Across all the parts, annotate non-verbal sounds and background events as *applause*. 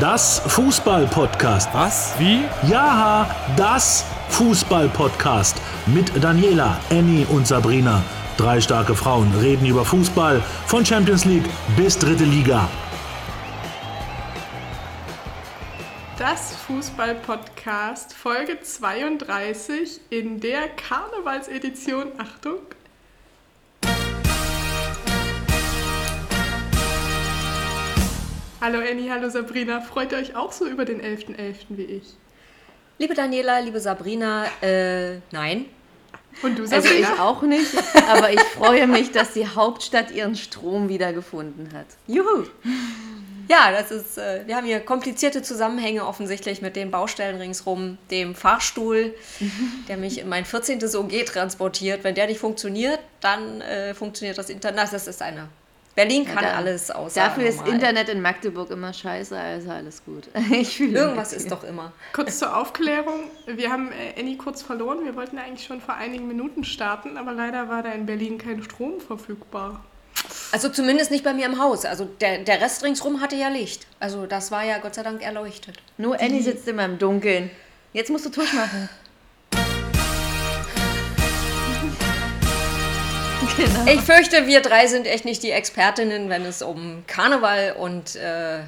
Das Fußball-Podcast. Was? Wie? Ja, das Fußball-Podcast. Mit Daniela, Annie und Sabrina. Drei starke Frauen reden über Fußball von Champions League bis dritte Liga. Das Fußball-Podcast, Folge 32 in der Karnevalsedition. Achtung! Hallo Annie, hallo Sabrina. Freut ihr euch auch so über den 11.11. .11. wie ich? Liebe Daniela, liebe Sabrina, äh, nein. Und du, Also Sabrina? ich auch nicht, aber ich freue mich, dass die Hauptstadt ihren Strom wiedergefunden hat. Juhu! Ja, das ist, äh, wir haben hier komplizierte Zusammenhänge offensichtlich mit den Baustellen ringsrum, dem Fahrstuhl, der mich in mein 14. OG transportiert. Wenn der nicht funktioniert, dann äh, funktioniert das Internet. Das ist eine. Berlin kann da- alles außer Dafür ist normal. Internet in Magdeburg immer scheiße, also alles gut. *laughs* Ich fühle Irgendwas ist doch immer. Kurz zur Aufklärung. Wir haben äh, Annie kurz verloren. Wir wollten eigentlich schon vor einigen Minuten starten, aber leider war da in Berlin kein Strom verfügbar. Also zumindest nicht bei mir im Haus. Also der, der Rest ringsrum hatte ja Licht. Also das war ja Gott sei Dank erleuchtet. Nur Annie sitzt immer im Dunkeln. Jetzt musst du Tusch machen. Genau. Ich fürchte, wir drei sind echt nicht die Expertinnen, wenn es um Karneval und äh,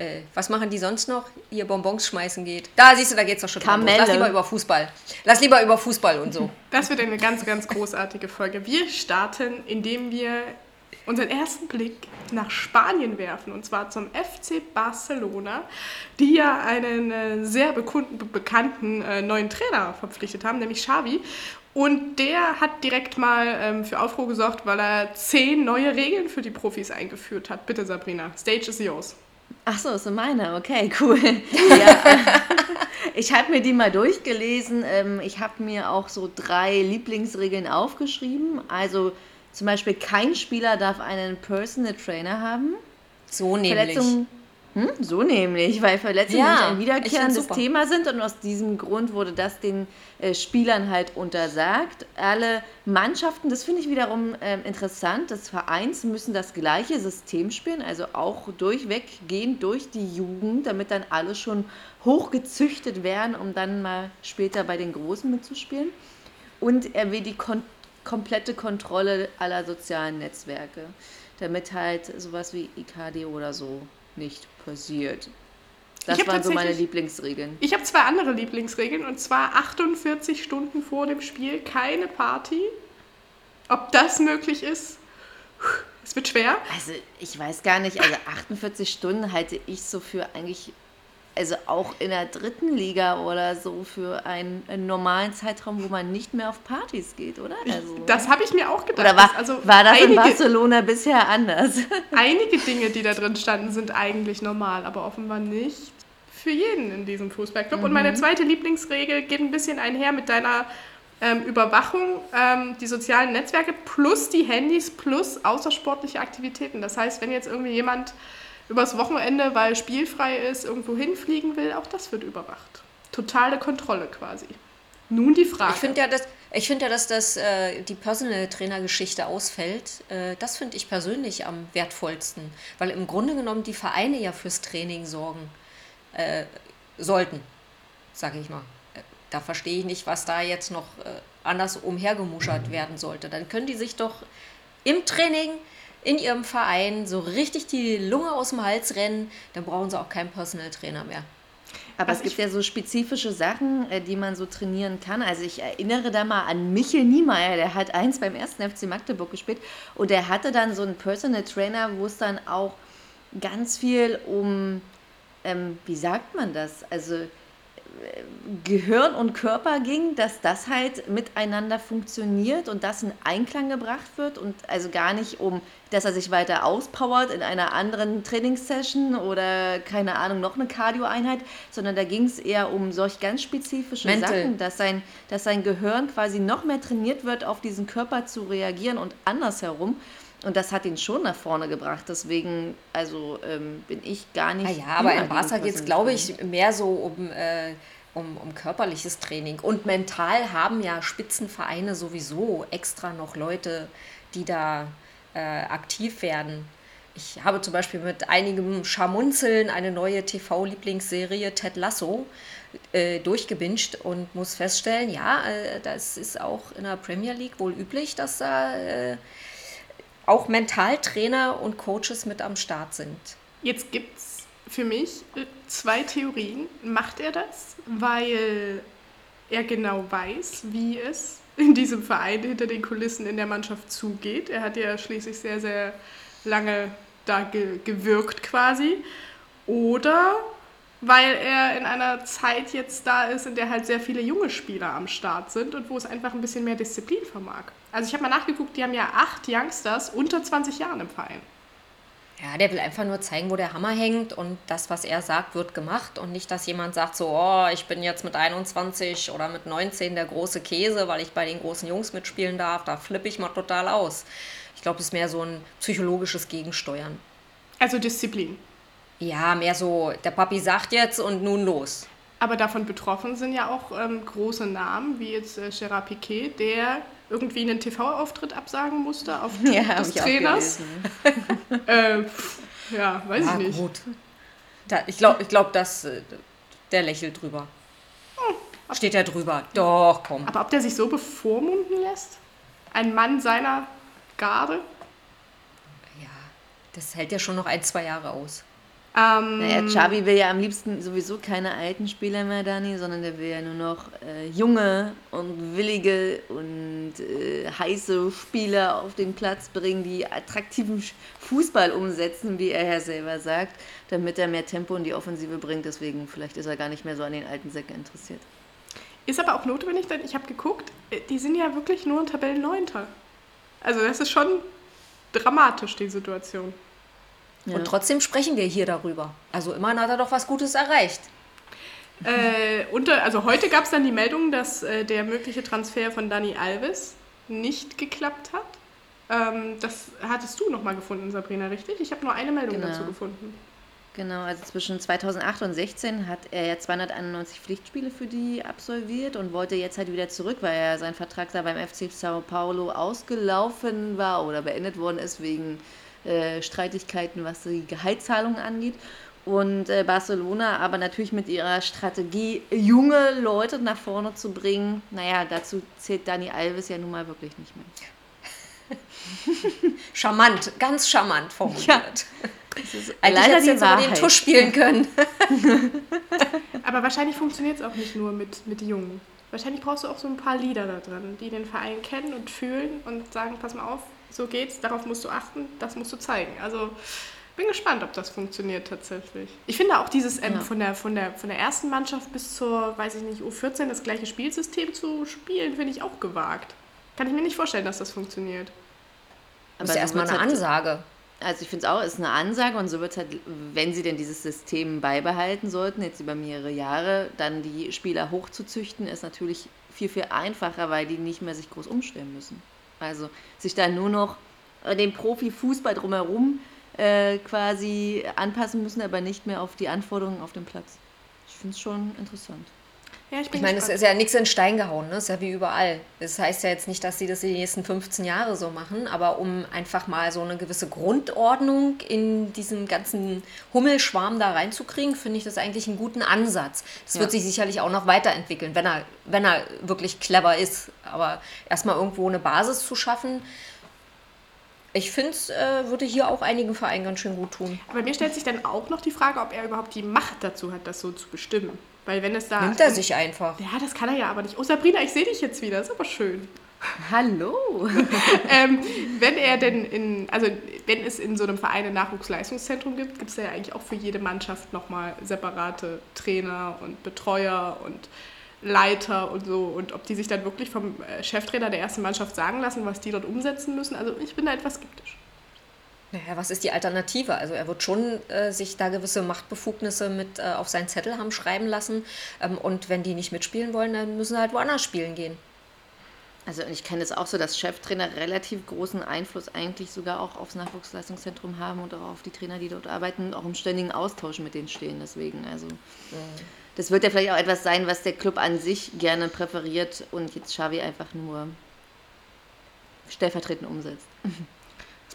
äh, was machen die sonst noch? Ihr Bonbons schmeißen geht. Da siehst du, da geht's doch schon los. Lass Kamelle. lieber über Fußball. Lass lieber über Fußball und so. *laughs* Das wird eine ganz, ganz großartige Folge. Wir starten, indem wir unseren ersten Blick nach Spanien werfen, und zwar zum FC Barcelona, die ja einen äh, sehr bekannten äh, neuen Trainer verpflichtet haben, nämlich Xavi. Und der hat direkt mal ähm, für Aufruhr gesorgt, weil er zehn neue Regeln für die Profis eingeführt hat. Bitte, Sabrina, Stage is yours. Ach so, ist so meine. Okay, cool. *laughs* Ja, ich habe mir die mal durchgelesen. Ähm, Ich habe mir auch so drei Lieblingsregeln aufgeschrieben. Also zum Beispiel, kein Spieler darf einen Personal Trainer haben. So nämlich. Verletzungen. Hm, so nämlich, weil Verletzungen Ja, ein wiederkehrendes. Thema sind und aus diesem Grund wurde das den äh, Spielern halt untersagt. Alle Mannschaften, das finde ich wiederum ähm, interessant, des Vereins müssen das gleiche System spielen, also auch durchweg gehen durch die Jugend, damit dann alle schon hochgezüchtet werden, um dann mal später bei den Großen mitzuspielen. Und er will die kon komplette Kontrolle aller sozialen Netzwerke, damit halt sowas wie IKD oder so nicht passiert. Das waren so meine Lieblingsregeln. Ich habe zwei andere Lieblingsregeln und zwar 48 Stunden vor dem Spiel keine Party. Ob das möglich ist, es wird schwer. Also ich weiß gar nicht, also 48 Stunden halte ich so für eigentlich, also auch in der dritten Liga oder so für einen, einen normalen Zeitraum, wo man nicht mehr auf Partys geht, oder? Also, Das habe ich mir auch gedacht. oder war, also war das in einige, Barcelona bisher anders? *laughs* einige Dinge, die da drin standen, sind eigentlich normal, aber offenbar nicht für jeden in diesem Fußballclub. Und Mhm. meine zweite Lieblingsregel geht ein bisschen einher mit deiner ähm, Überwachung, ähm, die sozialen Netzwerke plus die Handys plus außersportliche Aktivitäten. Das heißt, wenn jetzt irgendwie jemand übers Wochenende, weil spielfrei ist, irgendwo hinfliegen will, auch das wird überwacht. Totale Kontrolle quasi. Nun die Frage. Ich finde ja, dass, ich find ja, dass das, äh, die Personal Trainer Geschichte ausfällt. Äh, das finde ich persönlich am wertvollsten. Weil im Grunde genommen die Vereine ja fürs Training sorgen äh, sollten, sage ich mal. Äh, Da verstehe ich nicht, was da jetzt noch äh, anders umhergemuschert werden sollte. Dann können die sich doch im Training in ihrem Verein so richtig die Lunge aus dem Hals rennen. Dann brauchen sie auch keinen Personal Trainer mehr. Aber Was es gibt ja so spezifische Sachen, äh, die man so trainieren kann. Also ich erinnere da mal an Michel Niemeyer, der hat eins beim ersten FC Magdeburg gespielt und der hatte dann so einen Personal Trainer, wo es dann auch ganz viel um, ähm, wie sagt man das? Also Gehirn und Körper ging, dass das halt miteinander funktioniert und das in Einklang gebracht wird und also gar nicht um, dass er sich weiter auspowert in einer anderen Trainingssession oder keine Ahnung, noch eine Cardio-Einheit, sondern da ging es eher um solch ganz spezifische Mental. Sachen, dass sein, dass sein Gehirn quasi noch mehr trainiert wird, auf diesen Körper zu reagieren und andersherum. Und das hat ihn schon nach vorne gebracht. Deswegen, also ähm, bin ich gar nicht. Ah ja, aber in Barca geht es, glaube ich, mehr so um, äh, um, um körperliches Training. Und mental haben ja Spitzenvereine sowieso extra noch Leute, die da äh, aktiv werden. Ich habe zum Beispiel mit einigem Scharmunzeln eine neue TV-Lieblingsserie Ted Lasso äh, durchgebinged und muss feststellen, ja, äh, das ist auch in der Premier League wohl üblich, dass da äh, auch Mentaltrainer und Coaches mit am Start sind. Jetzt gibt es für mich äh, zwei Theorien. Macht er das, weil er genau weiß, wie es in diesem Verein hinter den Kulissen in der Mannschaft zugeht? Er hat ja schließlich sehr, sehr lange da ge gewirkt quasi. Oder weil er in einer Zeit jetzt da ist, in der halt sehr viele junge Spieler am Start sind und wo es einfach ein bisschen mehr Disziplin vermag. Also ich habe mal nachgeguckt, die haben ja acht Youngsters unter 20 Jahren im Verein. Ja, der will einfach nur zeigen, wo der Hammer hängt und das, was er sagt, wird gemacht und nicht, dass jemand sagt so, oh, ich bin jetzt mit 21 oder mit 19 der große Käse, weil ich bei den großen Jungs mitspielen darf, da flippe ich mal total aus. Ich glaube, es ist mehr so ein psychologisches Gegensteuern. Also Disziplin. Ja, mehr so, der Papi sagt jetzt und nun los. Aber davon betroffen sind ja auch ähm, große Namen, wie jetzt äh, Gerard Piquet, der irgendwie einen TV-Auftritt absagen musste auf *laughs* ja, des Trainers. *laughs* äh, ja, weiß ja, ich nicht. Gut. Da, ich glaube, ich glaub, dass äh, der lächelt drüber. Hm, Steht er drüber? Doch, komm. Aber ob der sich so bevormunden lässt? Ein Mann seiner Garde? Ja, das hält ja schon noch ein, zwei Jahre aus. Ähm, naja, Xavi will ja am liebsten sowieso keine alten Spieler mehr, Dani, sondern der will ja nur noch äh, junge und willige und äh, heiße Spieler auf den Platz bringen, die attraktiven Fußball umsetzen, wie er ja selber sagt, damit er mehr Tempo in die Offensive bringt. Deswegen, vielleicht ist er gar nicht mehr so an den alten Säcken interessiert. Ist aber auch notwendig, denn ich habe geguckt, äh, die sind ja wirklich nur in Tabellen 9. Also das ist schon dramatisch, die Situation. Ja. Und trotzdem sprechen wir hier darüber. Also immerhin hat er doch was Gutes erreicht. Äh, unter, also heute gab es dann die Meldung, dass äh, der mögliche Transfer von Dani Alves nicht geklappt hat. Ähm, das hattest du nochmal gefunden, Sabrina, richtig? Ich habe nur eine Meldung genau. dazu gefunden. Genau, also zwischen 2008 und 2016 hat er ja 291 Pflichtspiele für die absolviert und wollte jetzt halt wieder zurück, weil er sein Vertrag da beim FC Sao Paulo ausgelaufen war oder beendet worden ist wegen äh, Streitigkeiten, was die Gehaltszahlungen angeht. Und äh, Barcelona aber natürlich mit ihrer Strategie, junge Leute nach vorne zu bringen, naja, dazu zählt Dani Alves ja nun mal wirklich nicht mehr. *laughs* charmant, ganz charmant formuliert. Ja. Eigentlich leider jetzt aber den Tusch spielen können. *laughs* aber wahrscheinlich funktioniert es auch nicht nur mit, mit Jungen. Wahrscheinlich brauchst du auch so ein paar Lieder da drin, die den Verein kennen und fühlen und sagen, pass mal auf, so geht's, darauf musst du achten, das musst du zeigen. Also bin gespannt, ob das funktioniert tatsächlich. Ich finde auch dieses ähm, ja. von, der, von, der, von der ersten Mannschaft bis zur, weiß ich nicht, U14 das gleiche Spielsystem zu spielen, finde ich auch gewagt. Kann ich mir nicht vorstellen, dass das funktioniert. Aber das ist ja erstmal eine halt, Ansage. Also ich finde es auch, ist eine Ansage und so wird es halt, wenn sie denn dieses System beibehalten sollten, jetzt über mehrere Jahre, dann die Spieler hochzuzüchten, ist natürlich viel, viel einfacher, weil die nicht mehr sich groß umstellen müssen. Also sich dann nur noch den Profifußball drumherum äh, quasi anpassen müssen, aber nicht mehr auf die Anforderungen auf dem Platz. Ich finde es schon interessant. Ja, ich, ich meine, es ist ja nichts in Stein gehauen, ne? ist ja wie überall. Das heißt ja jetzt nicht, dass sie das die nächsten 15 Jahre so machen, aber um einfach mal so eine gewisse Grundordnung in diesen ganzen Hummelschwarm da reinzukriegen, finde ich das eigentlich einen guten Ansatz. Das ja. wird sich sicherlich auch noch weiterentwickeln, wenn er, wenn er wirklich clever ist. Aber erstmal irgendwo eine Basis zu schaffen, ich finde, es äh, würde hier auch einigen Vereinen ganz schön gut tun. Aber mir stellt sich dann auch noch die Frage, ob er überhaupt die Macht dazu hat, das so zu bestimmen. Weil wenn es da. Nimmt er sich einfach. Ja, das kann er ja aber nicht. Oh, Sabrina, ich sehe dich jetzt wieder. ist aber schön. Hallo. *laughs* ähm, wenn er denn in, also wenn es in so einem Verein ein Nachwuchsleistungszentrum gibt, gibt es ja eigentlich auch für jede Mannschaft nochmal separate Trainer und Betreuer und Leiter und so. Und ob die sich dann wirklich vom äh, Cheftrainer der ersten Mannschaft sagen lassen, was die dort umsetzen müssen. Also ich bin da etwas skeptisch. Naja, was ist die Alternative? Also er wird schon äh, sich da gewisse Machtbefugnisse mit äh, auf seinen Zettel haben schreiben lassen. Ähm, und wenn die nicht mitspielen wollen, dann müssen sie halt woanders spielen gehen. Also ich kenne es auch so, dass Cheftrainer relativ großen Einfluss eigentlich sogar auch aufs Nachwuchsleistungszentrum haben und auch auf die Trainer, die dort arbeiten, auch im ständigen Austausch mit denen stehen. Deswegen, also mhm. das wird ja vielleicht auch etwas sein, was der Club an sich gerne präferiert und jetzt Xavi einfach nur stellvertretend umsetzt. *laughs*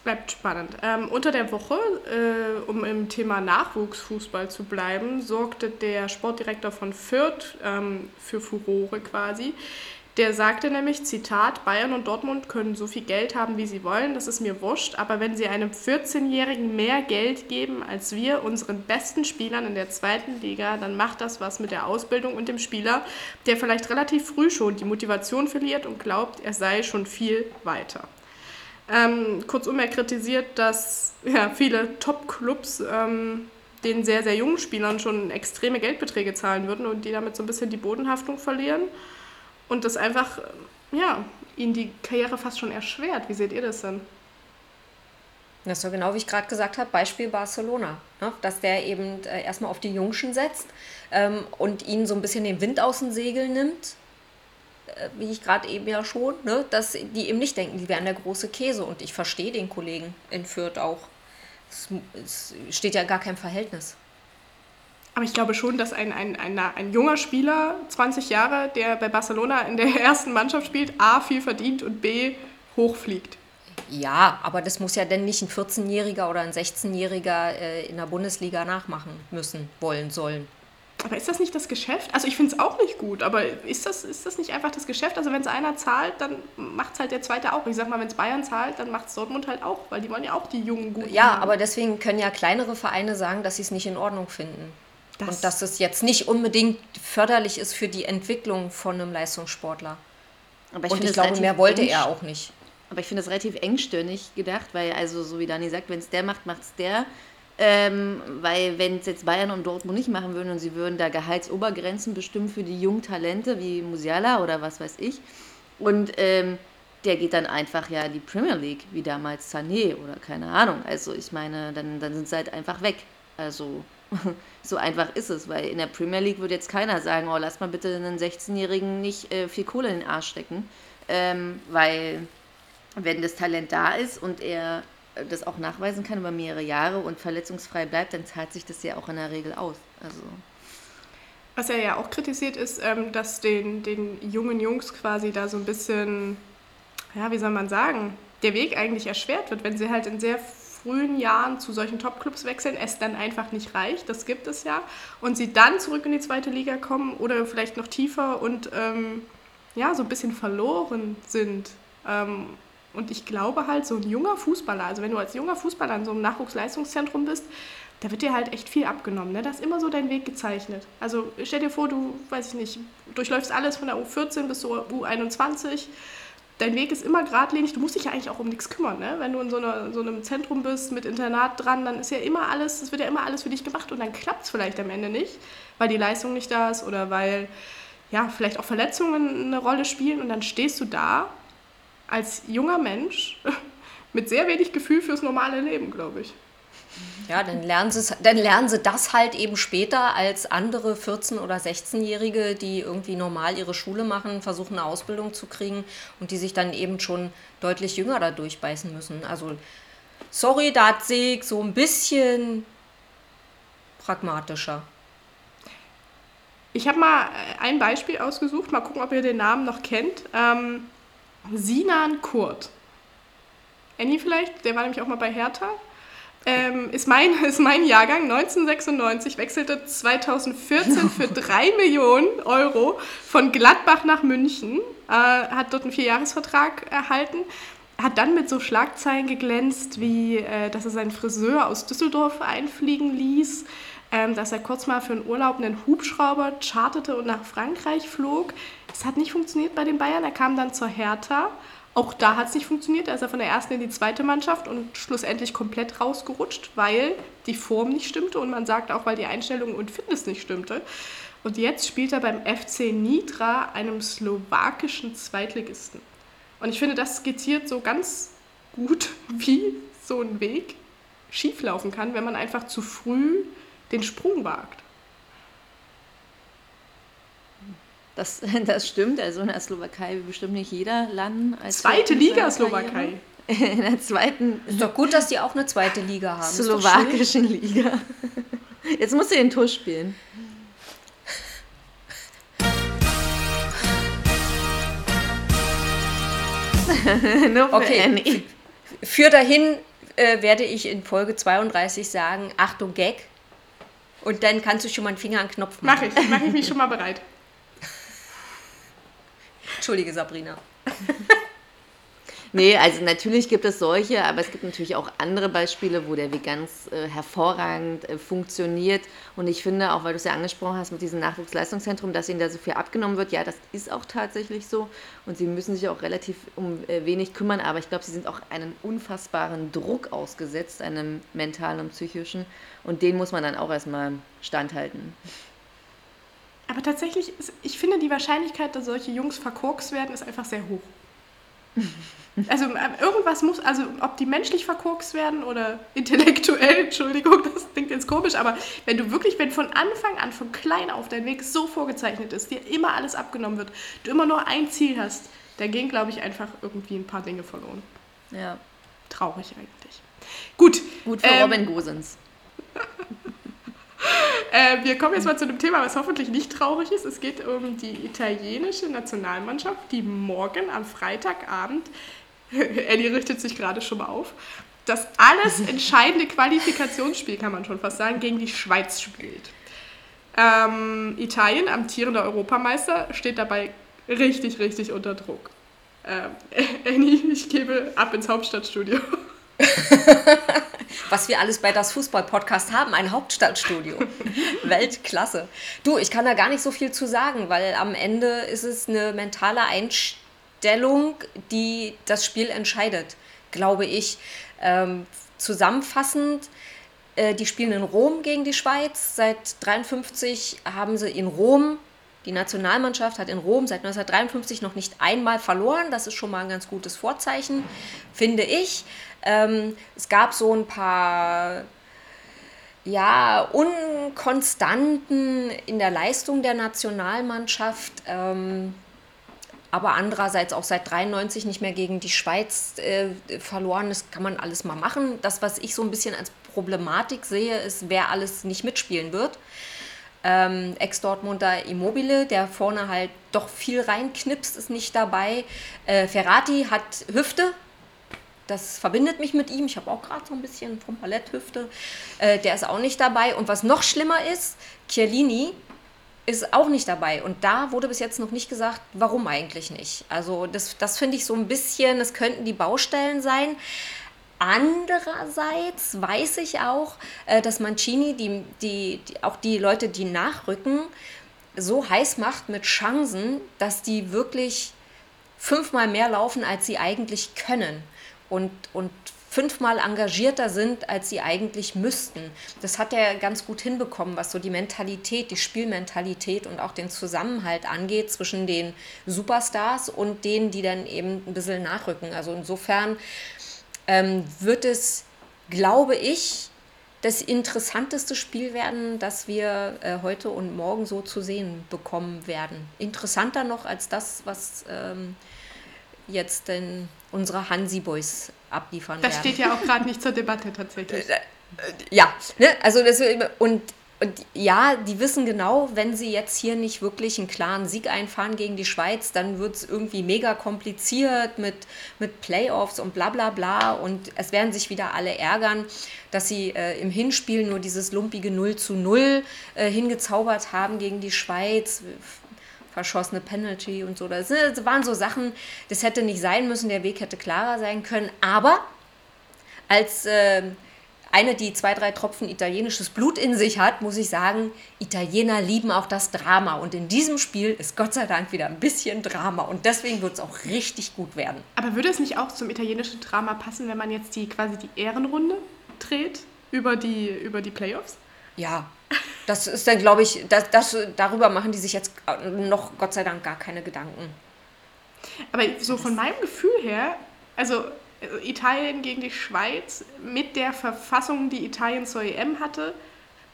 bleibt spannend. Ähm, unter der Woche, äh, um im Thema Nachwuchsfußball zu bleiben, sorgte der Sportdirektor von Fürth ähm, für Furore quasi. Der sagte nämlich, Zitat, Bayern und Dortmund können so viel Geld haben, wie sie wollen, das ist mir wurscht, aber wenn sie einem 14-Jährigen mehr Geld geben als wir unseren besten Spielern in der zweiten Liga, dann macht das was mit der Ausbildung und dem Spieler, der vielleicht relativ früh schon die Motivation verliert und glaubt, er sei schon viel weiter. Ähm, kurzum, er kritisiert, dass ja, viele Top-Clubs ähm, den sehr, sehr jungen Spielern schon extreme Geldbeträge zahlen würden und die damit so ein bisschen die Bodenhaftung verlieren und das einfach, ja, ihnen die Karriere fast schon erschwert. Wie seht ihr das denn? Das ist ja genau wie ich gerade gesagt habe, Beispiel Barcelona, ne? dass der eben äh, erstmal auf die Jungschen setzt ähm, und ihnen so ein bisschen den Wind aus den Segeln nimmt, wie ich gerade eben ja schon, ne? dass die eben nicht denken, die wären der große Käse. Und ich verstehe den Kollegen in Fürth auch. Es, es steht ja gar kein Verhältnis. Aber ich glaube schon, dass ein, ein, ein, ein junger Spieler, 20 Jahre, der bei Barcelona in der *laughs* ersten Mannschaft spielt, A, viel verdient und B, hochfliegt. Ja, aber das muss ja dann nicht ein 14-Jähriger oder ein 16-Jähriger äh, in der Bundesliga nachmachen müssen, wollen, sollen. Aber ist das nicht das Geschäft? Also ich finde es auch nicht gut, aber ist das, ist das nicht einfach das Geschäft? Also wenn es einer zahlt, dann macht es halt der Zweite auch. Ich sag mal, wenn es Bayern zahlt, dann macht es Dortmund halt auch, weil die wollen ja auch die Jungen gut. Ja, haben. aber deswegen können ja kleinere Vereine sagen, dass sie es nicht in Ordnung finden. Das und dass es jetzt nicht unbedingt förderlich ist für die Entwicklung von einem Leistungssportler. Aber ich und ich glaube, mehr wollte er auch nicht. Aber ich finde das relativ engstirnig gedacht, weil, also so wie Dani sagt, wenn es der macht, macht es der. Ähm, weil wenn es jetzt Bayern und Dortmund nicht machen würden und sie würden da Gehaltsobergrenzen bestimmen für die jungen Talente wie Musiala oder was weiß ich und ähm, der geht dann einfach ja die Premier League, wie damals Sané oder keine Ahnung. Also ich meine, dann, dann sind sie halt einfach weg. Also *laughs* so einfach ist es, weil in der Premier League würde jetzt keiner sagen, oh, lass mal bitte einen 16-Jährigen nicht äh, viel Kohle in den Arsch stecken, ähm, weil wenn das Talent da ist und er das auch nachweisen kann über mehrere Jahre und verletzungsfrei bleibt, dann zahlt sich das ja auch in der Regel aus. Also was er ja auch kritisiert ist, ähm, dass den, den jungen Jungs quasi da so ein bisschen, ja, wie soll man sagen, der Weg eigentlich erschwert wird, wenn sie halt in sehr frühen Jahren zu solchen Top-Clubs wechseln, es dann einfach nicht reicht, das gibt es ja, und sie dann zurück in die zweite Liga kommen oder vielleicht noch tiefer und ähm, ja, so ein bisschen verloren sind. Ähm, und ich glaube halt, so ein junger Fußballer, also wenn du als junger Fußballer in so einem Nachwuchsleistungszentrum bist, da wird dir halt echt viel abgenommen. Ne? Da ist immer so dein Weg gezeichnet. Also stell dir vor, du, weiß ich nicht, durchläufst alles von der U14 bis zur U21 dein Weg ist immer geradlinig, du musst dich ja eigentlich auch um nichts kümmern. Ne? Wenn du in so, einer, so, einem Zentrum bist mit Internat dran, dann ist ja immer alles, es wird ja immer alles für dich gemacht und dann klappt es vielleicht am Ende nicht, weil die Leistung nicht da ist oder weil ja, vielleicht auch Verletzungen eine Rolle spielen und dann stehst du da als junger Mensch *laughs* mit sehr wenig Gefühl fürs normale Leben, glaube ich. Ja, dann lernen, sie, dann lernen sie das halt eben später als andere 14- oder 16-Jährige, die irgendwie normal ihre Schule machen, versuchen eine Ausbildung zu kriegen und die sich dann eben schon deutlich jünger da durchbeißen müssen. Also, sorry, da sehe ich so ein bisschen pragmatischer. Ich habe mal ein Beispiel ausgesucht, mal gucken, ob ihr den Namen noch kennt. Ähm, Sinan Kurt. Annie vielleicht, der war nämlich auch mal bei Hertha. Ähm, ist, mein, *laughs* ist mein Jahrgang. 1996, wechselte 2014 für *laughs* 3 Millionen Euro von Gladbach nach München, äh, hat dort einen Vierjahresvertrag erhalten, hat dann mit so Schlagzeilen geglänzt, wie äh, dass er seinen Friseur aus Düsseldorf einfliegen ließ, ähm, dass er kurz mal für einen Urlaub einen Hubschrauber charterte und nach Frankreich flog. Es hat nicht funktioniert bei den Bayern, er kam dann zur Hertha auch da hat es nicht funktioniert. Da ist er von der ersten in die zweite Mannschaft und schlussendlich komplett rausgerutscht, weil die Form nicht stimmte und man sagt auch, weil die Einstellung und Fitness nicht stimmte. Und jetzt spielt er beim FC Nitra, einem slowakischen Zweitligisten. Und ich finde, das skizziert so ganz gut, *laughs* wie so ein Weg schieflaufen kann, wenn man einfach zu früh den Sprung wagt. Das, *laughs* das stimmt, also in der Slowakei will bestimmt nicht jeder landen. Als zweite Liga Slowakei. *laughs* In der zweiten. Ist doch gut, dass die auch eine zweite Liga haben. Slowakischen Liga. Jetzt musst du den Tusch spielen. *laughs* okay. Für dahin, äh, werde ich in Folge 32 sagen, Achtung, Gag. Und dann kannst du schon mal einen Finger an den Knopf Mach machen. ich, mach ich mich schon mal bereit. Entschuldige, Sabrina. *laughs* Nee, also natürlich gibt es solche, aber es gibt natürlich auch andere Beispiele, wo der Weg ganz äh, hervorragend äh, funktioniert. Und ich finde, auch weil du es ja angesprochen hast mit diesem Nachwuchsleistungszentrum, dass ihnen da so viel abgenommen wird, ja, das ist auch tatsächlich so. Und sie müssen sich auch relativ um äh, wenig kümmern, aber ich glaube, sie sind auch einem unfassbaren Druck ausgesetzt, einem mentalen und psychischen. Und den muss man dann auch erstmal standhalten. Aber tatsächlich, ist, ich finde, die Wahrscheinlichkeit, dass solche Jungs verkorkst werden, ist einfach sehr hoch. *laughs* Also äh, irgendwas muss, also ob die menschlich verkorkst werden oder intellektuell, *laughs* Entschuldigung, das klingt jetzt komisch, aber wenn du wirklich, wenn von Anfang an, von klein auf dein Weg so vorgezeichnet ist, dir immer alles abgenommen wird, du immer nur ein Ziel hast, da gehen, glaube ich, einfach irgendwie ein paar Dinge verloren. Ja. Traurig eigentlich. Gut. Gut für ähm, Robin Gosens. *laughs* Äh, wir kommen jetzt mal zu einem Thema, was hoffentlich nicht traurig ist. Es geht um die italienische Nationalmannschaft, die morgen am Freitagabend, *laughs* Ellie richtet sich gerade schon mal auf, das alles *laughs* entscheidende Qualifikationsspiel, kann man schon fast sagen, gegen die Schweiz spielt. Ähm, Italien, amtierender Europameister, steht dabei richtig, richtig unter Druck. Ähm, *laughs* Annie, ich gebe ab ins Hauptstadtstudio. Was wir alles bei das Fußball-Podcast haben, ein Hauptstadtstudio. Weltklasse. Du, ich kann da gar nicht so viel zu sagen, weil am Ende ist es eine mentale Einstellung, die das Spiel entscheidet, glaube ich. Ähm, zusammenfassend, äh, die spielen in Rom gegen die Schweiz. Seit 1953 haben sie in Rom die Nationalmannschaft hat in Rom seit 1953 noch nicht einmal verloren. Das ist schon mal ein ganz gutes Vorzeichen, finde ich. Ähm, es gab so ein paar ja, Unkonstanten in der Leistung der Nationalmannschaft. Ähm, aber andererseits auch seit 93 nicht mehr gegen die Schweiz äh, verloren. Das kann man alles mal machen. Das, was ich so ein bisschen als Problematik sehe, ist, wer alles nicht mitspielen wird ähm, Ex-Dortmunder Immobile, der vorne halt doch viel reinknipst, ist nicht dabei. Äh, Ferrati hat Hüfte. Das verbindet mich mit ihm. Ich habe auch gerade so ein bisschen vom Palett Hüfte. Äh, der ist auch nicht dabei. Und was noch schlimmer ist, Chiellini ist auch nicht dabei. Und da wurde bis jetzt noch nicht gesagt, warum eigentlich nicht. Also das, das finde ich so ein bisschen, das könnten die Baustellen sein. Andererseits weiß ich auch, äh, dass Mancini die, die, die, auch die Leute, die nachrücken, so heiß macht mit Chancen, dass die wirklich fünfmal mehr laufen, als sie eigentlich können. Und, und fünfmal engagierter sind, als sie eigentlich müssten. Das hat er ganz gut hinbekommen, was so die Mentalität, die Spielmentalität und auch den Zusammenhalt angeht zwischen den Superstars und denen, die dann eben ein bisschen nachrücken. Also insofern ähm, wird es, glaube ich, das interessanteste Spiel werden, das wir äh, heute und morgen so zu sehen bekommen werden. Interessanter noch als das, was ähm, jetzt denn unsere Hansi Boys abliefern Das werden. steht ja auch gerade nicht zur Debatte tatsächlich. Ja, ne? also das, und, und ja, die wissen genau, wenn sie jetzt hier nicht wirklich einen klaren Sieg einfahren gegen die Schweiz, dann wird es irgendwie mega kompliziert mit, mit Playoffs und bla bla bla. Und es werden sich wieder alle ärgern, dass sie äh, im Hinspiel nur dieses lumpige 0 zu 0 äh, hingezaubert haben gegen die Schweiz. Verschossene Penalty und so. Das, waren so Sachen, das hätte nicht sein müssen, der Weg hätte klarer sein können. Aber als äh, eine, die zwei, drei Tropfen italienisches Blut in sich hat, muss ich sagen, Italiener lieben auch das Drama. Und in diesem Spiel ist Gott sei Dank wieder ein bisschen Drama. Und deswegen wird es auch richtig gut werden. Aber würde es nicht auch zum italienischen Drama passen, wenn man jetzt die quasi die Ehrenrunde dreht über die, über die Playoffs? Ja, das ist dann, glaube ich, das, das, darüber machen die sich jetzt noch Gott sei Dank gar keine Gedanken. Aber so von meinem Gefühl her, also also Italien gegen die Schweiz mit der Verfassung, die Italien zur EM hatte,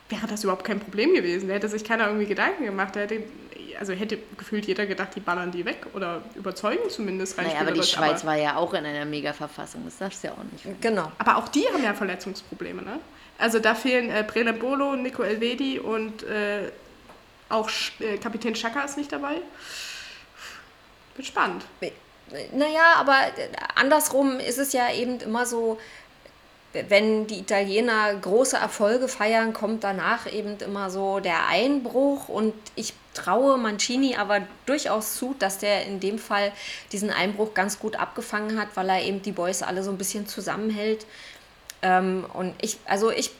wäre das überhaupt kein Problem gewesen. Da hätte sich keiner irgendwie Gedanken gemacht. Da hätte, also hätte gefühlt jeder gedacht, die ballern die weg oder überzeugen zumindest rein Naja, aber die Schweiz aber, war ja auch in einer Mega-Verfassung, das darfst du ja auch nicht. Genau. aber auch die haben ja Verletzungsprobleme, ne? Also da fehlen äh, Brelembolo, Nico Elvedi und äh, auch Sch äh, Kapitän Schaka ist nicht dabei. Wird spannend. Naja, aber andersrum ist es ja eben immer so, wenn die Italiener große Erfolge feiern, kommt danach eben immer so der Einbruch und ich traue Mancini aber durchaus zu, dass der in dem Fall diesen Einbruch ganz gut abgefangen hat, weil er eben die Boys alle so ein bisschen zusammenhält. Ähm, und ich, also ich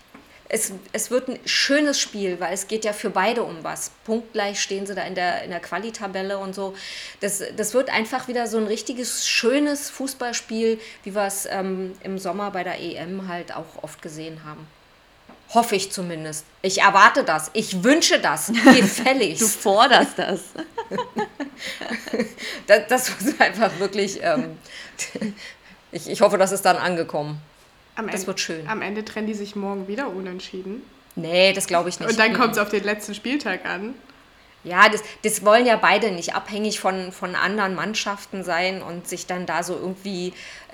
es, es wird ein schönes Spiel, weil es geht ja für beide um was. Punktgleich stehen sie da in der, in der Qualitabelle und so. Das, das wird einfach wieder so ein richtiges, schönes Fußballspiel, wie wir es ähm, im Sommer bei der EM halt auch oft gesehen haben. Hoffe ich zumindest. Ich erwarte das. Ich wünsche das. *laughs* Gefälligst. du forderst das. *laughs* das. Das ist einfach wirklich. Ähm, *laughs* ich, ich hoffe, das ist dann angekommen. Am das Ende, wird schön. Am Ende trennen die sich morgen wieder unentschieden. Nee, das glaube ich nicht. Und dann kommt es auf den letzten Spieltag an. Ja, das, das wollen ja beide nicht abhängig von, von anderen Mannschaften sein und sich dann da so irgendwie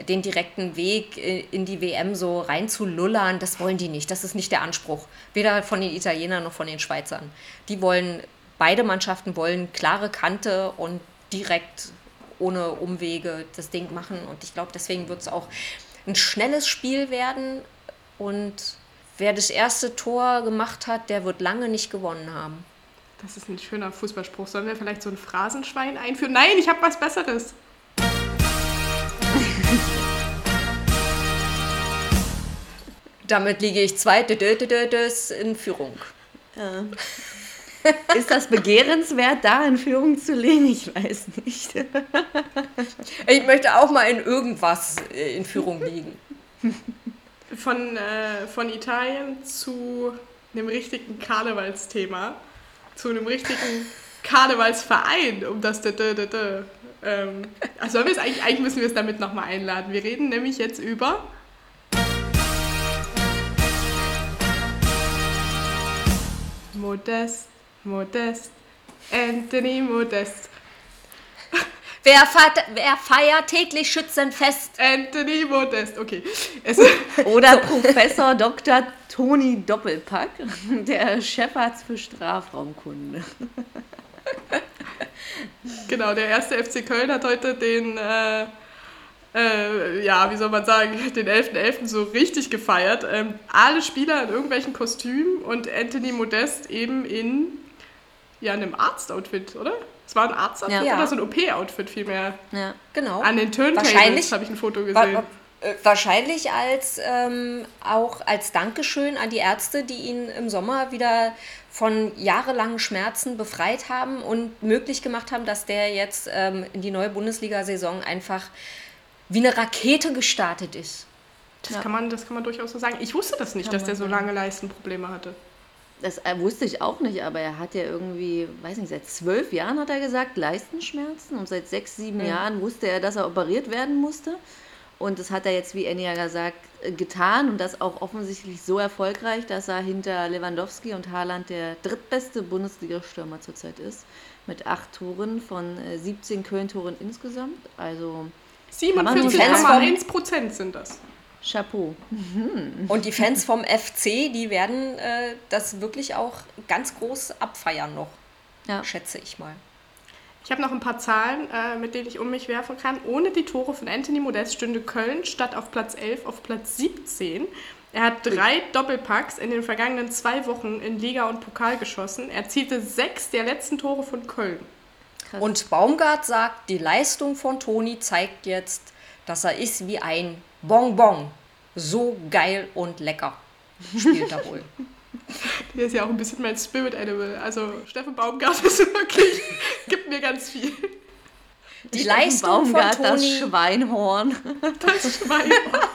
den direkten Weg in die WM so reinzulullern. Das wollen die nicht. Das ist nicht der Anspruch. Weder von den Italienern noch von den Schweizern. Die wollen, beide Mannschaften wollen klare Kante und direkt ohne Umwege das Ding machen. Und ich glaube, deswegen wird es auch ein schnelles Spiel werden und wer das erste Tor gemacht hat, der wird lange nicht gewonnen haben. Das ist ein schöner Fußballspruch. Sollen wir vielleicht so ein Phrasenschwein einführen? Nein, ich habe was Besseres. Damit liege ich zwei in Führung. Ja. Ist das begehrenswert, da in Führung zu liegen? Ich weiß nicht. Ich möchte auch mal in irgendwas äh, in Führung liegen. Von, äh, von Italien zu einem richtigen Karnevalsthema, zu einem richtigen Karnevalsverein, um das d -d -d -d. Ähm, also eigentlich, eigentlich müssen wir es damit nochmal einladen. Wir reden nämlich jetzt über Modest Modest, Anthony Modest. Wer feiert, wer feiert täglich Schützenfest? Anthony Modest, okay. Es *laughs* Oder Professor Dr. Toni Doppelpack, der Chefarzt für Strafraumkunde. Genau, der erste FC Köln hat heute den, äh, äh, ja, wie soll man sagen, den 11.11. .11. so richtig gefeiert. Ähm, alle Spieler in irgendwelchen Kostümen und Anthony Modest eben in ja, in einem Arzt-Outfit, oder? Es war ein Arzt-Outfit ja. oder so ein OP-Outfit vielmehr. Ja, genau. An den Turntables habe ich ein Foto gesehen. War, äh, wahrscheinlich als ähm, auch als Dankeschön an die Ärzte, die ihn im Sommer wieder von jahrelangen Schmerzen befreit haben und möglich gemacht haben, dass der jetzt ähm, in die neue Bundesliga-Saison einfach wie eine Rakete gestartet ist. Das, ja. kann man, das kann man durchaus so sagen. Ich wusste das nicht, dass der so lange Leistenprobleme hatte. Das äh, wusste ich auch nicht, aber er hat ja irgendwie, weiß nicht, seit zwölf Jahren hat er gesagt, Leistenschmerzen und seit sechs, sieben ja. Jahren wusste er, dass er operiert werden musste. Und das hat er jetzt, wie ja gesagt, äh, getan und das auch offensichtlich so erfolgreich, dass er hinter Lewandowski und Haaland der drittbeste Bundesliga-Stürmer zurzeit ist. Mit acht Toren von 17 äh, Köln-Toren insgesamt. Also 47,1 Prozent sind das. Chapeau. Mhm. Und die Fans vom FC, die werden äh, das wirklich auch ganz groß abfeiern noch, ja. schätze ich mal. Ich habe noch ein paar Zahlen, äh, mit denen ich um mich werfen kann. Ohne die Tore von Anthony Modest stünde Köln statt auf Platz 11 auf Platz 17. Er hat drei Doppelpacks in den vergangenen zwei Wochen in Liga und Pokal geschossen. Er zielte sechs der letzten Tore von Köln. Krass. Und Baumgart sagt, die Leistung von Toni zeigt jetzt, dass er ist wie ein Bonbon. So geil und lecker spielt er wohl. *laughs* Der ist ja auch ein bisschen mein Spirit Animal. Also Steffen Baumgart ist wirklich, *laughs* gibt mir ganz viel. Die Steffen Leistung Baumgart, von Toni. Das Schweinhorn. *laughs* Das Schweinhorn.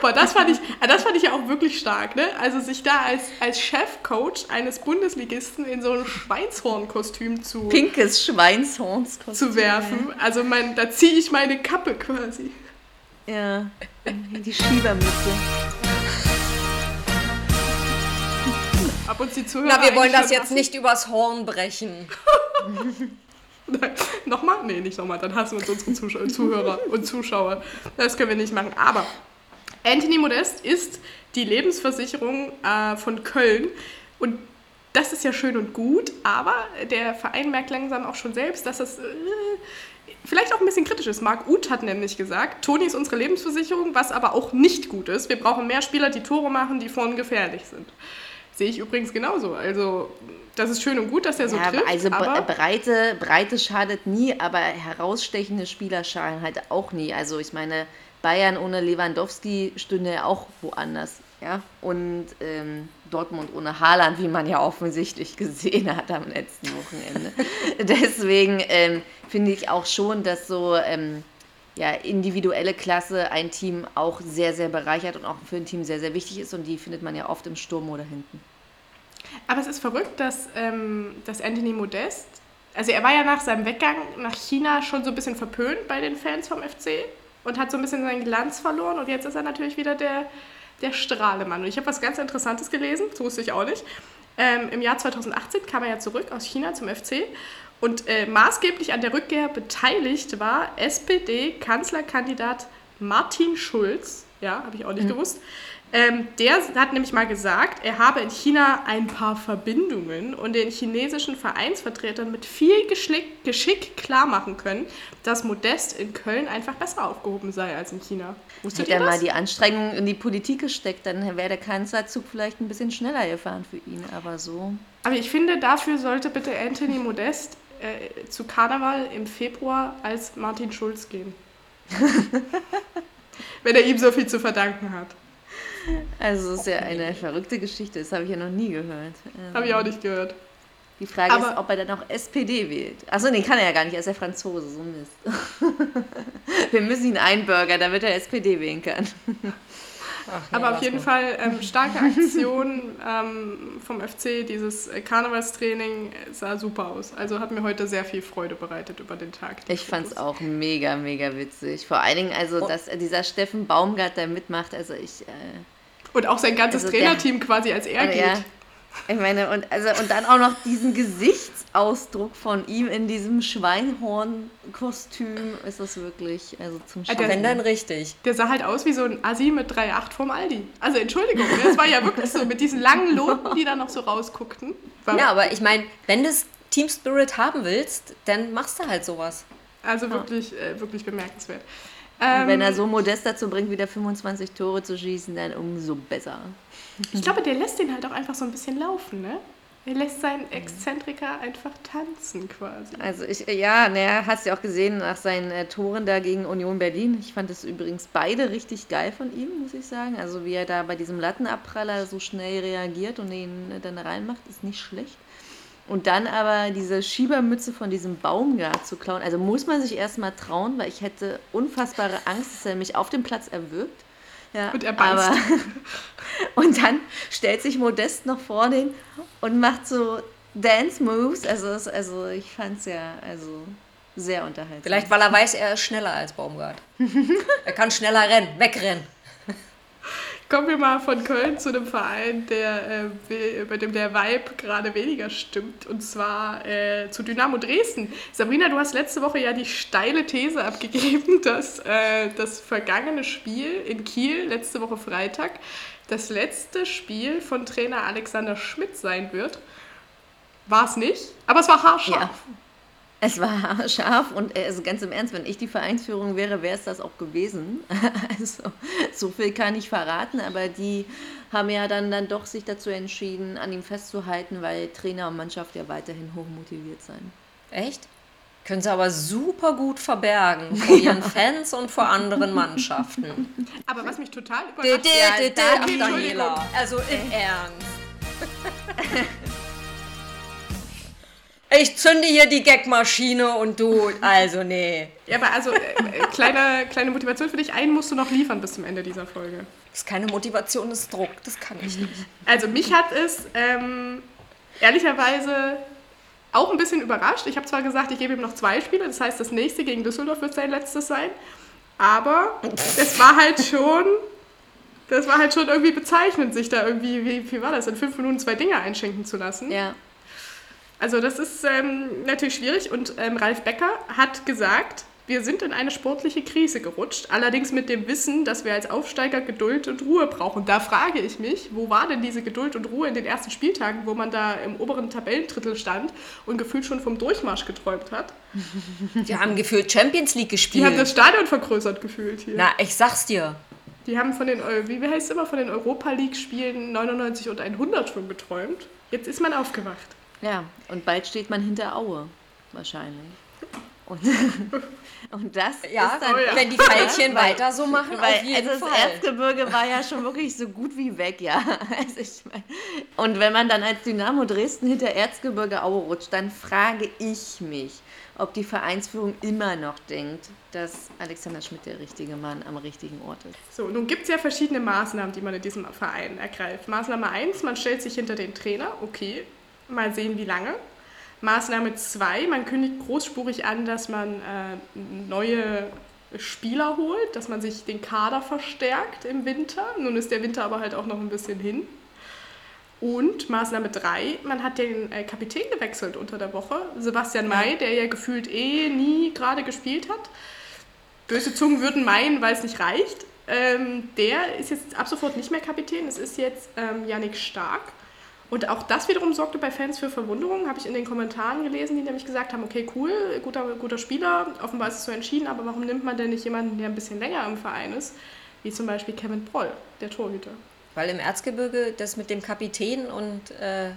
Boah, das fand ich, ah, das fand ich ja auch wirklich stark, ne? Also sich da als, als Chefcoach eines Bundesligisten in so ein Schweinshornkostüm zu. Pinkes Schweinshornskostüm. Zu werfen. Also mein, da ziehe ich meine Kappe quasi. Ja, die Schiebermütze. Ab und zu Zuhörer. Na, wir wollen das jetzt nicht übers Horn brechen. Nein, *laughs* nochmal? Nee, nicht nochmal. Dann hassen wir uns unsere Zuhörer und Zuschauer. Das können wir nicht machen. Aber Anthony Modest ist die Lebensversicherung äh, von Köln. Und das ist ja schön und gut, aber der Verein merkt langsam auch schon selbst, dass es äh, vielleicht auch ein bisschen kritisch ist. Marc Uth hat nämlich gesagt, Toni ist unsere Lebensversicherung, was aber auch nicht gut ist. Wir brauchen mehr Spieler, die Tore machen, die vorne gefährlich sind. Sehe ich übrigens genauso. Also das ist schön und gut, dass er so Ja, trifft. also aber Breite, Breite schadet nie, aber herausstechende Spieler schaden halt auch nie. Also ich meine, Bayern ohne Lewandowski stünde ja auch woanders. Ja? Und ähm, Dortmund ohne Haaland, wie man ja offensichtlich gesehen hat am letzten Wochenende. *laughs* Deswegen ähm, finde ich auch schon, dass so ähm, ja, individuelle Klasse ein Team auch sehr, sehr bereichert und auch für ein Team sehr, sehr wichtig ist. Und die findet man ja oft im Sturm oder hinten. Aber es ist verrückt, dass, ähm, dass Anthony Modest, also er war ja nach seinem Weggang nach China schon so ein bisschen verpönt bei den Fans vom FC und hat so ein bisschen seinen Glanz verloren und jetzt ist er natürlich wieder der, der Strahlemann. Und ich habe was ganz Interessantes gelesen, das wusste ich auch nicht. Ähm, Im Jahr 2018 kam er ja zurück aus China zum FC und äh, maßgeblich an der Rückkehr beteiligt war SPD-Kanzlerkandidat Martin Schulz, ja, habe ich auch nicht gewusst. Ähm, der hat nämlich mal gesagt, er habe in China ein paar Verbindungen und den chinesischen Vereinsvertretern mit viel Geschlick, Geschick klarmachen können, dass Modest in Köln einfach besser aufgehoben sei als in China. Wusstet Hätte er ihr mal das? die Anstrengung in die Politik gesteckt, dann wäre der Kanzlerzug vielleicht ein bisschen schneller gefahren für ihn. Aber so. Aber ich finde, dafür sollte bitte Anthony Modest äh, zu Karneval im Februar als Martin Schulz gehen. *laughs* Wenn er ihm so viel zu verdanken hat. Also es ist ja eine verrückte Geschichte, das habe ich ja noch nie gehört. Ähm, Habe ich auch nicht gehört. Die Frage ist, Aber- ob er dann auch SPD wählt. Achso, nee, kann er ja gar nicht, er ist ja Franzose, so Mist. *laughs* Wir müssen ihn einbürgern, damit er SPD wählen kann. Aber auf jeden Fall ähm, *laughs* starke Aktion ähm, vom FC. Dieses Karnevalstraining sah super aus. Also hat mir heute sehr viel Freude bereitet über den Tag. Ich fand es auch mega, mega witzig. Vor allen Dingen, also, dass dieser Steffen Baumgart da mitmacht, also ich... Äh, Und auch sein ganzes Also der- Trainerteam quasi als er geht. Ja, ich meine, und, also, und dann auch noch diesen Gesichtsausdruck von ihm in diesem Schweinhorn-Kostüm ist das wirklich, also zum der- Schauen. Wenn dann richtig. Der sah halt aus wie so ein Assi mit 3,8 vom Aldi. Also Entschuldigung, das war ja wirklich so mit diesen langen Loten, die da noch so rausguckten. War Ja, aber ich meine, wenn du Team Spirit haben willst, dann machst du halt sowas. Also wirklich, äh, wirklich bemerkenswert. Ähm, wenn er so modest dazu bringt, wieder 25 Tore zu schießen, dann umso besser. ich glaube, der lässt den halt auch einfach so ein bisschen laufen, ne? Er lässt seinen Exzentriker einfach tanzen quasi. Also ich, ja, naja, hast du ja auch gesehen nach seinen äh, Toren da gegen Union Berlin. Ich fand es übrigens beide richtig geil von ihm, muss ich sagen. Also wie er da bei diesem Lattenabpraller so schnell reagiert und den äh, dann reinmacht, ist nicht schlecht. Und dann aber diese Schiebermütze von diesem Baumgart zu klauen, also muss man sich erstmal trauen, weil ich hätte unfassbare Angst, dass er mich auf dem Platz erwürgt. Ja, Und er beißt. aber- *laughs* und dann stellt sich Modest noch vor den und macht so Dance Moves. Also, es- also ich fand es ja also sehr unterhaltsam. Vielleicht, weil er weiß, er ist schneller als Baumgart. *laughs* er kann schneller rennen, wegrennen. Kommen wir mal von Köln zu einem Verein, der, äh, bei dem der Vibe gerade weniger stimmt. Und zwar äh, zu Dynamo Dresden. Sabrina, du hast letzte Woche ja die steile These abgegeben, *laughs* dass äh, das vergangene Spiel in Kiel, letzte Woche Freitag, das letzte Spiel von Trainer Alexander Schmidt sein wird. War es nicht, aber es war haarscharf. Ja. Es war *laughs* scharf und äh, also ganz im Ernst, wenn ich die Vereinsführung wäre, wäre es das auch gewesen. *laughs* Also so viel kann ich verraten, aber die haben ja dann, dann doch sich dazu entschieden, an ihm festzuhalten, weil Trainer und Mannschaft ja weiterhin hochmotiviert sein. Echt? Können sie aber super gut verbergen *laughs* vor ihren Fans und vor anderen Mannschaften. Aber was mich total überrascht Ja. Daniela. Also im Ernst. Ich zünde hier die Gagmaschine und du, also nee. Ja, aber also, äh, äh, kleine, kleine Motivation für dich. Einen musst du noch liefern bis zum Ende dieser Folge. Das ist keine Motivation, das ist Druck. Das kann ich nicht. Also mich hat es ähm, ehrlicherweise auch ein bisschen überrascht. Ich habe zwar gesagt, ich gebe ihm noch zwei Spiele, das heißt, das nächste gegen Düsseldorf wird sein letztes sein. Aber es war halt schon, das war halt schon irgendwie bezeichnend, sich da irgendwie, wie, wie war das, in fünf Minuten zwei Dinge einschenken zu lassen. Ja, Also das ist ähm, natürlich schwierig und ähm, Ralf Becker hat gesagt, wir sind in eine sportliche Krise gerutscht, allerdings mit dem Wissen, dass wir als Aufsteiger Geduld und Ruhe brauchen. Da frage ich mich, wo war denn diese Geduld und Ruhe in den ersten Spieltagen, wo man da im oberen Tabellendrittel stand und gefühlt schon vom Durchmarsch geträumt hat? Die haben gefühlt Champions League gespielt. Die haben das Stadion vergrößert gefühlt hier. Na, ich sag's dir. Die haben von den, wie heißt es immer, von den Europa League-Spielen 99 und 100 schon geträumt. Jetzt ist man aufgewacht. Ja, und bald steht man hinter Aue. Wahrscheinlich. Und, *laughs* und das Ja, ist dann, Oh ja. wenn die Veilchen Weil- weiter so machen, Weil auf jeden also das Fall. Erzgebirge war ja schon wirklich so gut wie weg, ja. *laughs* Also ich mein, und wenn man dann als Dynamo Dresden hinter Erzgebirge Aue rutscht, dann frage ich mich, ob die Vereinsführung immer noch denkt, dass Alexander Schmidt der richtige Mann am richtigen Ort ist. So, nun gibt es ja verschiedene Maßnahmen, die man in diesem Verein ergreift. Maßnahme 1, man stellt sich hinter den Trainer, okay, mal sehen, wie lange. Maßnahme 2, man kündigt großspurig an, dass man äh, neue Spieler holt, dass man sich den Kader verstärkt im Winter. Nun ist der Winter aber halt auch noch ein bisschen hin. Und Maßnahme 3, man hat den äh, Kapitän gewechselt unter der Woche. Sebastian May, der ja gefühlt eh nie gerade gespielt hat. Böse Zungen würden meinen, weil es nicht reicht. Ähm, der ist jetzt ab sofort nicht mehr Kapitän. Es ist jetzt ähm, Yannick Stark. Und auch das wiederum sorgte bei Fans für Verwunderung, habe ich in den Kommentaren gelesen, die nämlich gesagt haben, okay, cool, guter, guter Spieler, offenbar ist es so entschieden, aber warum nimmt man denn nicht jemanden, der ein bisschen länger im Verein ist, wie zum Beispiel Kevin Proll, der Torhüter? Weil im Erzgebirge das mit dem Kapitän und äh,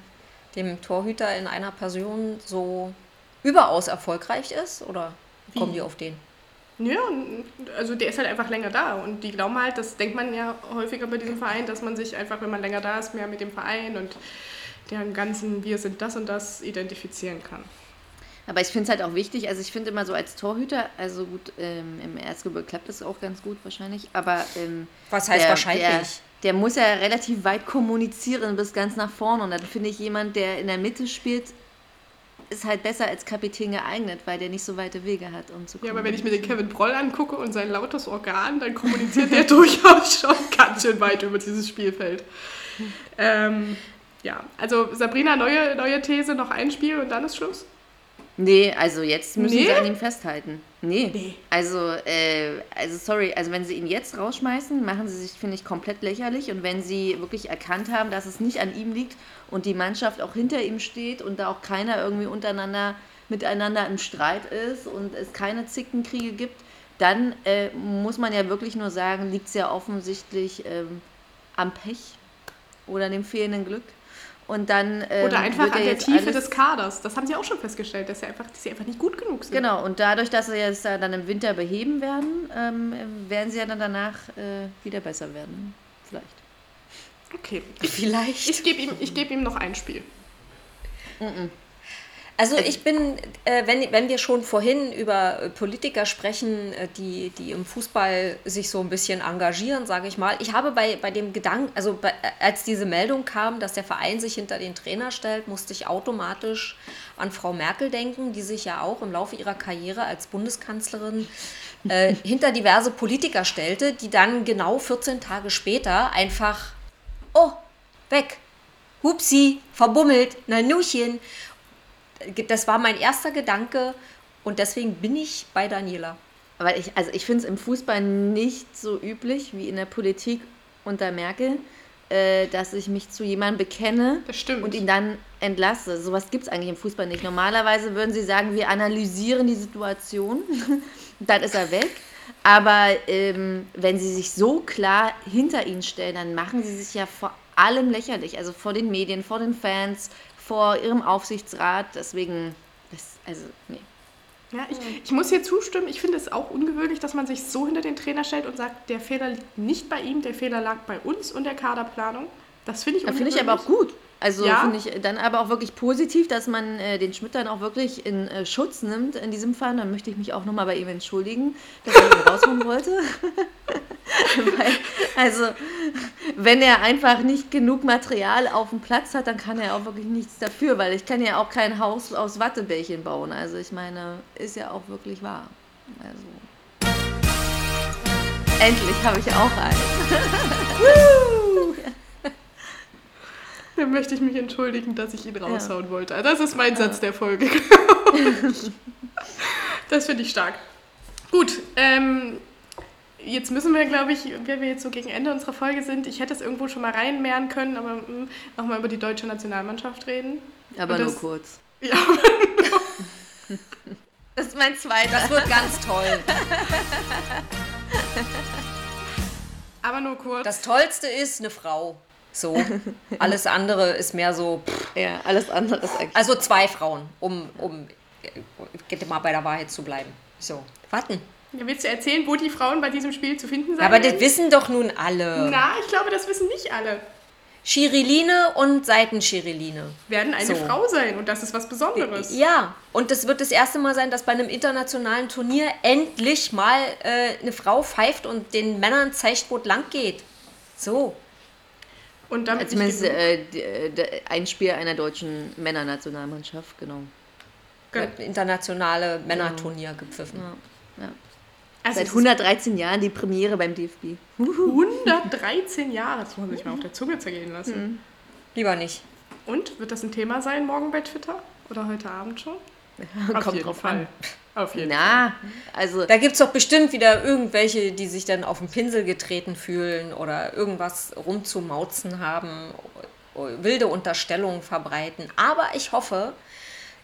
dem Torhüter in einer Person so überaus erfolgreich ist? Oder wie kommen die auf den? Ja, also der ist halt einfach länger da und die glauben halt, das denkt man ja häufiger bei diesem Verein, dass man sich einfach, wenn man länger da ist, mehr mit dem Verein und deren ganzen Wir sind das und das identifizieren kann. Aber ich finde es halt auch wichtig, also ich finde immer so als Torhüter, also gut, ähm, im Erzgebirge klappt das auch ganz gut wahrscheinlich, aber ähm, Was heißt wahrscheinlich? Der, der muss ja relativ weit kommunizieren bis ganz nach vorne und dann finde ich jemand, der in der Mitte spielt, ist halt besser als Kapitän geeignet, weil der nicht so weite Wege hat, um zu Ja, aber wenn ich mir den. Kevin Proll angucke und sein lautes Organ, dann kommuniziert der *laughs* durchaus schon ganz schön weit über dieses Spielfeld. Ähm, ja, also Sabrina, neue, neue These, noch ein Spiel und dann ist Schluss. Nee, also jetzt müssen Nee? sie an ihm festhalten. Nee. Nee. Also, äh, also sorry, also wenn sie ihn jetzt rausschmeißen, machen sie sich, finde ich, komplett lächerlich. Und wenn sie wirklich erkannt haben, dass es nicht an ihm liegt und die Mannschaft auch hinter ihm steht und da auch keiner irgendwie untereinander miteinander im Streit ist und es keine Zickenkriege gibt, dann äh, muss man ja wirklich nur sagen, liegt es ja offensichtlich ähm, am Pech oder dem fehlenden Glück. Und dann ähm, Oder einfach an der Tiefe des Kaders. Das haben sie auch schon festgestellt, dass sie einfach, dass sie einfach nicht gut genug sind. Genau, und dadurch, dass sie jetzt da dann im Winter beheben werden, ähm, werden sie ja dann danach äh, wieder besser werden. Vielleicht. Okay. *laughs* Vielleicht. Ich gebe ihm, ich geb ihm noch ein Spiel. Also ich bin, äh, wenn, wenn wir schon vorhin über äh, Politiker sprechen, äh, die, die im Fußball sich so ein bisschen engagieren, sage ich mal, ich habe bei, bei dem Gedanken, also bei, äh, als diese Meldung kam, dass der Verein sich hinter den Trainer stellt, musste ich automatisch an Frau Merkel denken, die sich ja auch im Laufe ihrer Karriere als Bundeskanzlerin äh, *laughs* hinter diverse Politiker stellte, die dann genau 14 Tage später einfach, oh, weg, hupsi, verbummelt, na Nuchen. Das war mein erster Gedanke und deswegen bin ich bei Daniela. Aber ich, also ich finde es im Fußball nicht so üblich wie in der Politik unter Merkel, äh, dass ich mich zu jemandem bekenne und ihn dann entlasse. Sowas gibt es eigentlich im Fußball nicht. Normalerweise würden sie sagen, wir analysieren die Situation, *laughs* dann ist er weg. Aber ähm, wenn sie sich so klar hinter ihn stellen, dann machen sie sich ja vor allem lächerlich. Also vor den Medien, vor den Fans, vor ihrem Aufsichtsrat. Deswegen, das, also, nee. Ja, ich, ich muss hier zustimmen. Ich finde es auch ungewöhnlich, dass man sich so hinter den Trainer stellt und sagt, der Fehler liegt nicht bei ihm, der Fehler lag bei uns und der Kaderplanung. Das finde ich ungewöhnlich. finde ich aber auch gut. Also Ja. finde ich dann aber auch wirklich positiv, dass man äh, den Schmidt dann auch wirklich in äh, Schutz nimmt in diesem Fall. Dann möchte ich mich auch nochmal bei ihm entschuldigen, dass er ihn rausholen wollte. *laughs* Weil, also, wenn er einfach nicht genug Material auf dem Platz hat, dann kann er auch wirklich nichts dafür, weil ich kann ja auch kein Haus aus Wattebällchen bauen. Also ich meine, ist ja auch wirklich wahr. Also. Endlich habe ich auch einen. *laughs* Dann möchte ich mich entschuldigen, dass ich ihn raushauen wollte. Das ist mein Satz der Folge. *laughs* das finde ich stark. Gut, ähm, jetzt müssen wir, glaube ich, wenn wir jetzt so gegen Ende unserer Folge sind, ich hätte es irgendwo schon mal reinmehren können, aber mm, nochmal über die deutsche Nationalmannschaft reden. Aber Und nur das- kurz. *laughs* Ja, *laughs* Das ist mein zweiter. Das wird ganz toll. aber nur kurz. Das Tollste ist eine Frau. So. Alles andere ist mehr so. Pff. Ja, alles andere ist eigentlich. Also zwei Frauen, um, um mal bei der Wahrheit zu bleiben. So. Warten. Ja, willst du erzählen, wo die Frauen bei diesem Spiel zu finden sein Aber das wissen doch nun alle. Na, ich glaube, das wissen nicht alle. Chiriline und Seitenchiriline. Werden eine So. Frau sein und das ist was Besonderes. Ja, und das wird das erste Mal sein, dass bei einem internationalen Turnier endlich mal äh, eine Frau pfeift und den Männern zeigt, wo es lang geht. So. Und damit Zumindest äh, äh, ein Spiel einer deutschen Männernationalmannschaft, genau. Gut. Internationale Männerturnier gepfiffen. Also Seit es ist 113 Jahren die Premiere beim DFB. 113 Jahre, das muss man sich mal auf der Zunge zergehen lassen. Lieber nicht. Und wird das ein Thema sein morgen bei Twitter oder heute Abend schon? *laughs* Auf Kommt jeden drauf Fall. an. Auf jeden Fall. Na, also Da gibt es doch bestimmt wieder irgendwelche, die sich dann auf den Pinsel getreten fühlen oder irgendwas rumzumauzen haben, wilde Unterstellungen verbreiten. Aber ich hoffe,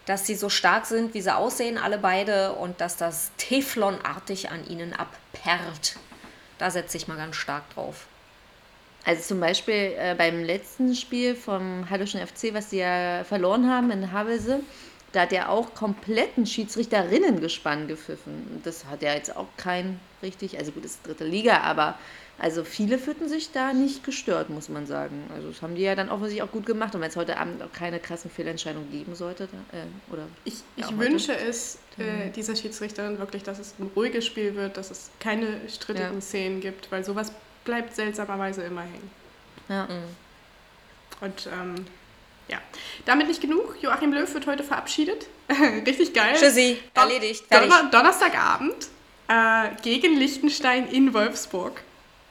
dass sie so stark sind, wie sie aussehen, alle beide, und dass das Teflonartig an ihnen abperlt. Da setze ich mal ganz stark drauf. Also zum Beispiel äh, beim letzten Spiel vom Hallischen FC, was sie ja verloren haben in Havelse, da hat er auch kompletten Schiedsrichterinnengespann gepfiffen. Und Das hat ja jetzt auch kein richtig, also gut, es ist dritte Liga, aber also viele fühlten sich da nicht gestört, muss man sagen. Also das haben die ja dann offensichtlich auch gut gemacht. Und wenn es heute Abend auch keine krassen Fehlentscheidungen geben sollte, äh, oder Ich, ich Ja, heute. wünsche es äh, dieser Schiedsrichterin wirklich, dass es ein ruhiges Spiel wird, dass es keine strittigen Ja. Szenen gibt, weil sowas bleibt seltsamerweise immer hängen. ja. Und ähm, ja, damit nicht genug. Joachim Löw wird heute verabschiedet. *laughs* Richtig geil. Tschüssi, Don- erledigt. Donner Donnerstagabend äh, gegen Liechtenstein in Wolfsburg.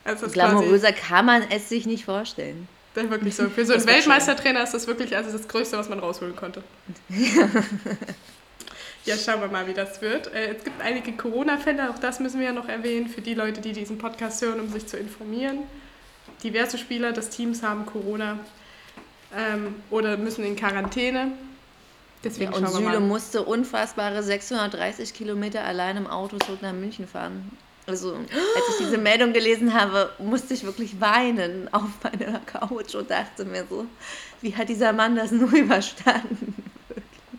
Also glamouröser kann man es sich nicht vorstellen. das ist wirklich so. *laughs* Für so einen Weltmeistertrainer ist das wirklich also das Größte, was man rausholen konnte. *laughs* ja, schauen wir mal, wie das wird. Äh, es gibt einige Corona-Fälle, auch das müssen wir ja noch erwähnen, für die Leute, die diesen Podcast hören, um sich zu informieren. Diverse Spieler des Teams haben Corona ähm, oder müssen in Quarantäne. Deswegen Ja, und Süle musste unfassbare 630 Kilometer allein im Auto zurück nach München fahren. Also, als ich diese *gasps* Meldung gelesen habe, musste ich wirklich weinen auf meiner Couch und dachte mir so, wie hat dieser Mann das nur *laughs* überstanden?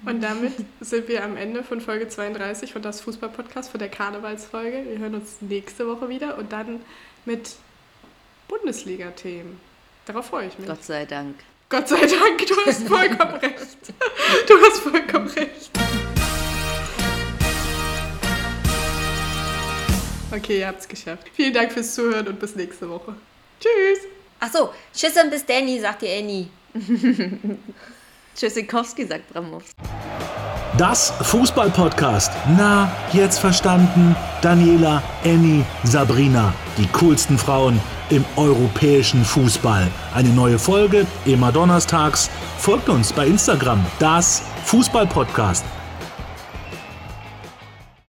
Und damit sind wir am Ende von Folge 32 von das Fußball-Podcast, von der Karnevalsfolge. Wir hören uns nächste Woche wieder und dann mit Bundesliga-Themen. Darauf freue ich mich. Gott sei Dank. Gott sei Dank, du hast vollkommen recht. Du hast vollkommen recht. Okay, ihr habt's geschafft. Vielen Dank fürs Zuhören und bis nächste Woche. Tschüss. Achso, tschüss und bis Danny, sagt die Annie. *laughs* Tschüssikowski, sagt Bramov. Das Fußball-Podcast. Na, jetzt verstanden? Daniela, Annie, Sabrina. Die coolsten Frauen im europäischen Fußball. Eine neue Folge, immer donnerstags. Folgt uns bei Instagram. Das Fußball-Podcast.